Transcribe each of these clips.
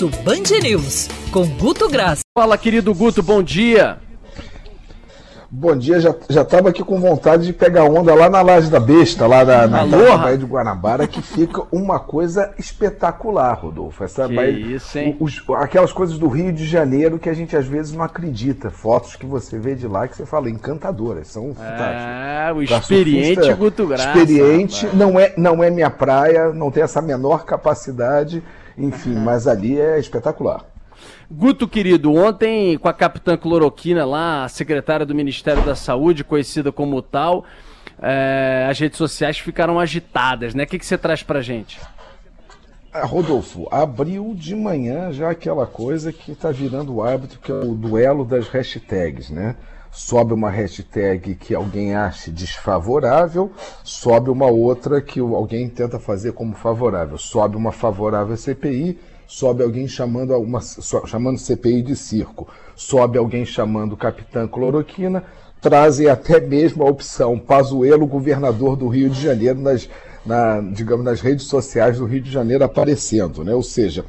Almoço Band News, com Guto Graça. Fala, querido Guto, bom dia. Bom dia, já, já tava aqui com vontade de pegar onda lá na Laje da Besta, lá na, na, na Baía de Guanabara, que fica uma coisa espetacular, Rodolfo. Essa que Baía, isso, hein? Os, aquelas coisas do Rio de Janeiro que a gente às vezes não acredita. Fotos que você vê de lá que você fala encantadoras, são fantásticas. Ah, o experiente Guto Graça. Experiente, não é, não é minha praia, não tem essa menor capacidade, enfim, mas ali é espetacular. Guto, querido, ontem com a capitã Cloroquina lá, a secretária do Ministério da Saúde, conhecida como tal, é, as redes sociais ficaram agitadas, né? O que, que você traz pra gente? Ah, Rodolfo, abriu de manhã já aquela coisa que está virando o árbitro, que é o duelo das hashtags, né? Sobe uma hashtag que alguém acha desfavorável, sobe uma outra que alguém tenta fazer como favorável. Sobe uma favorável CPI, sobe alguém chamando uma chamando CPI de circo, sobe alguém chamando Capitã Cloroquina, trazem até mesmo a opção Pazuello, governador do Rio de Janeiro, nas, na, digamos, nas redes sociais do Rio de Janeiro aparecendo, né? Ou seja,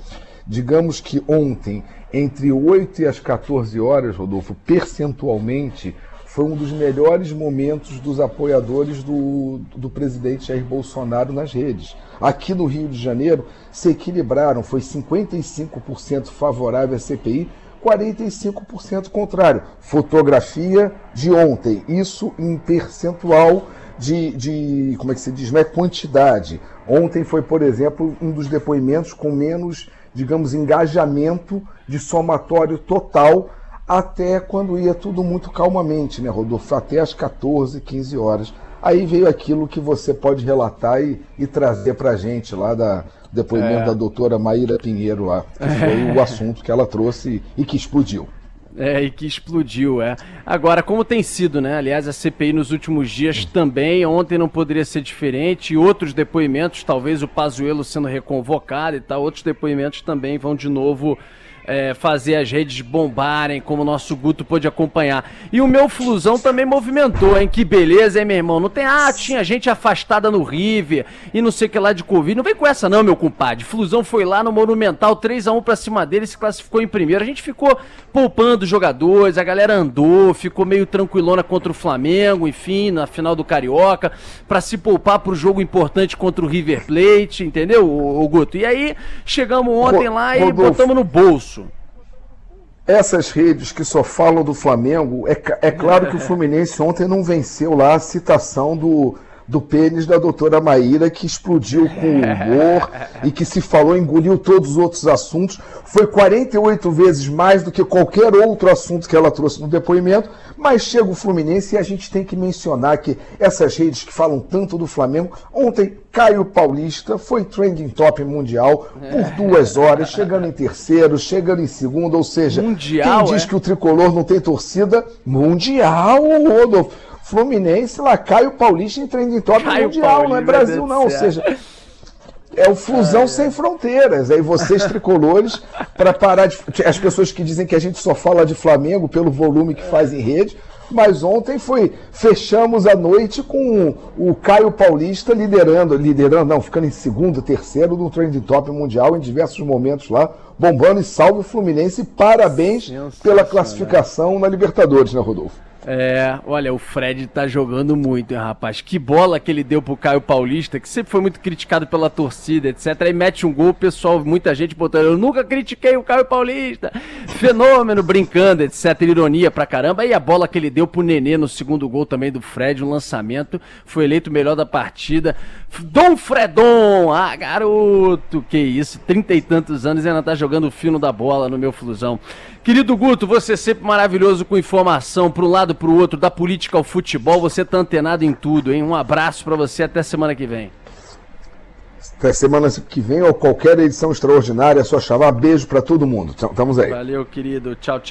digamos que ontem, entre 8 e as 14 horas, Rodolfo, percentualmente, foi um dos melhores momentos dos apoiadores do, do presidente Jair Bolsonaro nas redes. Aqui no Rio de Janeiro se equilibraram, foi 55% favorável à CPI, 45% contrário. Fotografia de ontem, isso em percentual de, de, como é que se diz, não é quantidade. Ontem foi, por exemplo, um dos depoimentos com menos, digamos, engajamento de somatório total até quando ia tudo muito calmamente, né, Rodolfo? Até às 14, 15 horas. Aí veio aquilo que você pode relatar e, e trazer para a gente lá da depoimento é. da doutora Maíra Pinheiro lá, que foi o assunto que ela trouxe e que explodiu. É, e que explodiu, é. Agora, como tem sido, né? Aliás, a CPI nos últimos dias também, ontem não poderia ser diferente, e outros depoimentos, talvez o Pazuello sendo reconvocado e tal, outros depoimentos também vão de novo é, fazer as redes bombarem, como o nosso Guto pôde acompanhar. E o meu Flusão também movimentou, hein? Que beleza, hein, meu irmão? Não tem, ah, tinha gente afastada no River e não sei o que lá de Covid. Não vem com essa não, meu compadre. Flusão foi lá no Monumental, 3 a 1 pra cima dele, se classificou em primeiro. A gente ficou poupando jogadores, a galera andou, ficou meio tranquilona contra o Flamengo, enfim, na final do Carioca, para se poupar pro jogo importante contra o River Plate, entendeu, o, Guto? E aí, chegamos ontem lá e botamos no bolso essas redes que só falam do Flamengo, é, é claro que o Fluminense ontem não venceu lá a citação do, do pênis da doutora Maíra, que explodiu com humor e que se falou, engoliu todos os outros assuntos. Foi 48 vezes mais do que qualquer outro assunto que ela trouxe no depoimento, mas chega o Fluminense e a gente tem que mencionar que essas redes que falam tanto do Flamengo, ontem Caio Paulista foi trending top mundial por duas horas, chegando em terceiro, chegando em segundo, ou seja, mundial, quem diz é? que o tricolor não tem torcida, mundial, Rodolfo. Fluminense lá, Caio Paulista em trending top Caio mundial, Paulista, não é Brasil não, ou seja, é o Flusão é. sem fronteiras. Aí vocês tricolores, para parar de. As pessoas que dizem que a gente só fala de Flamengo pelo volume que faz em rede, mas ontem foi. Fechamos a noite com o Caio Paulista liderando, liderando, não, ficando em segundo, terceiro no Trending Top Mundial em diversos momentos lá, bombando e salve o Fluminense. Parabéns pela classificação na Libertadores, né, Rodolfo? É, olha, o Fred tá jogando muito, hein, rapaz. Que bola que ele deu pro Caio Paulista, que sempre foi muito criticado pela torcida, etc. Aí mete um gol, pessoal, muita gente botando, eu nunca critiquei o Caio Paulista. Fenômeno, brincando, etc. Ironia pra caramba. E a bola que ele deu pro Nenê no segundo gol também do Fred, um lançamento, foi eleito o melhor da partida. Dom Fredon, ah, garoto, que isso, trinta e tantos anos e ainda tá jogando o fino da bola no meu flusão. Querido Guto, você sempre maravilhoso com informação para um lado para o outro, da política ao futebol, você tá antenado em tudo, hein? Um abraço para você, até semana que vem. Até semana que vem ou qualquer edição extraordinária, é só chamar. Beijo para todo mundo. Estamos aí. Valeu, querido. Tchau, tchau.